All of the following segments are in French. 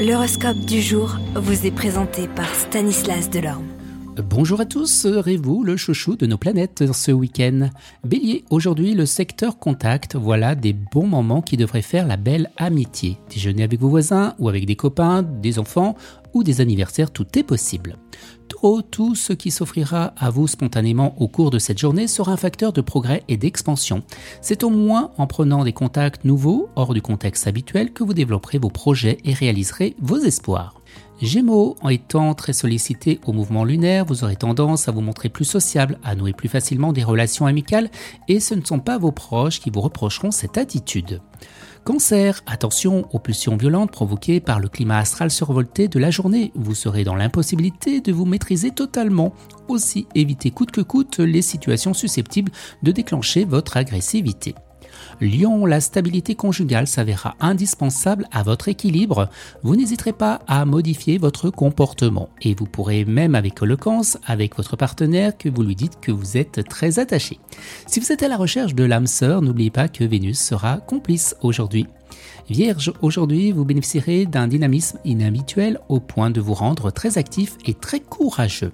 L'horoscope du jour vous est présenté par Stanislas Delorme. Bonjour à tous, serez-vous le chouchou de nos planètes ce week-end? Bélier, aujourd'hui le secteur contact, voilà des bons moments qui devraient faire la belle amitié. Déjeuner avec vos voisins ou avec des copains, des enfants ou des anniversaires, tout est possible. Tout ce qui s'offrira à vous spontanément au cours de cette journée sera un facteur de progrès et d'expansion. C'est au moins en prenant des contacts nouveaux, hors du contexte habituel, que vous développerez vos projets et réaliserez vos espoirs. Gémeaux, en étant très sollicité au mouvement lunaire, vous aurez tendance à vous montrer plus sociable, à nouer plus facilement des relations amicales, et ce ne sont pas vos proches qui vous reprocheront cette attitude. Cancer, attention aux pulsions violentes provoquées par le climat astral survolté de la journée. Vous serez dans l'impossibilité de vous maîtriser totalement. Aussi, évitez coûte que coûte les situations susceptibles de déclencher votre agressivité. Lion, la stabilité conjugale s'avérera indispensable à votre équilibre. Vous n'hésiterez pas à modifier votre comportement et vous pourrez même avec éloquence avec votre partenaire que vous lui dites que vous êtes très attaché. Si vous êtes à la recherche de l'âme sœur, n'oubliez pas que Vénus sera complice aujourd'hui. Vierge, aujourd'hui vous bénéficierez d'un dynamisme inhabituel au point de vous rendre très actif et très courageux.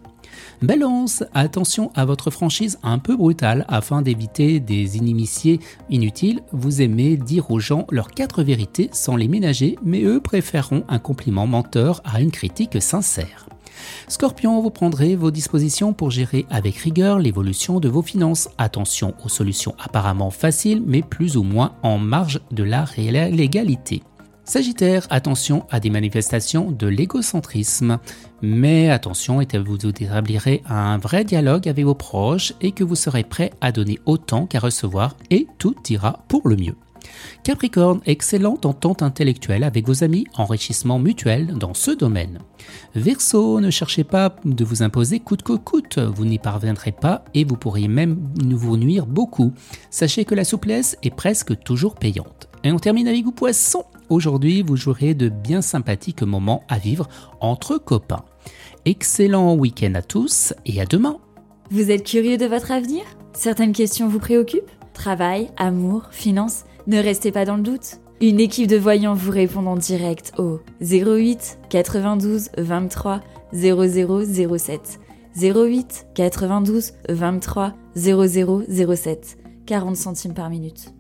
Balance, attention à votre franchise un peu brutale afin d'éviter des inimitiés inutiles. Vous aimez dire aux gens leurs quatre vérités sans les ménager, mais eux préféreront un compliment menteur à une critique sincère. Scorpion, vous prendrez vos dispositions pour gérer avec rigueur l'évolution de vos finances. Attention aux solutions apparemment faciles, mais plus ou moins en marge de la légalité. Sagittaire, attention à des manifestations de l'égocentrisme. Mais attention, et vous établirez un vrai dialogue avec vos proches et que vous serez prêt à donner autant qu'à recevoir et tout ira pour le mieux. Capricorne, excellente entente intellectuelle avec vos amis, enrichissement mutuel dans ce domaine. Verseau, ne cherchez pas de vous imposer coûte que coûte, vous n'y parviendrez pas et vous pourriez même vous nuire beaucoup. Sachez que la souplesse est presque toujours payante. Et on termine avec vous poissons. Aujourd'hui, vous jouerez de bien sympathiques moments à vivre entre copains. Excellent week-end à tous et à demain. Vous êtes curieux de votre avenir? Certaines questions vous préoccupent? Travail, amour, finances? Ne restez pas dans le doute. Une équipe de voyants vous répond en direct au 08 92 23 0007. 08 92 23 0007. 40 centimes par minute.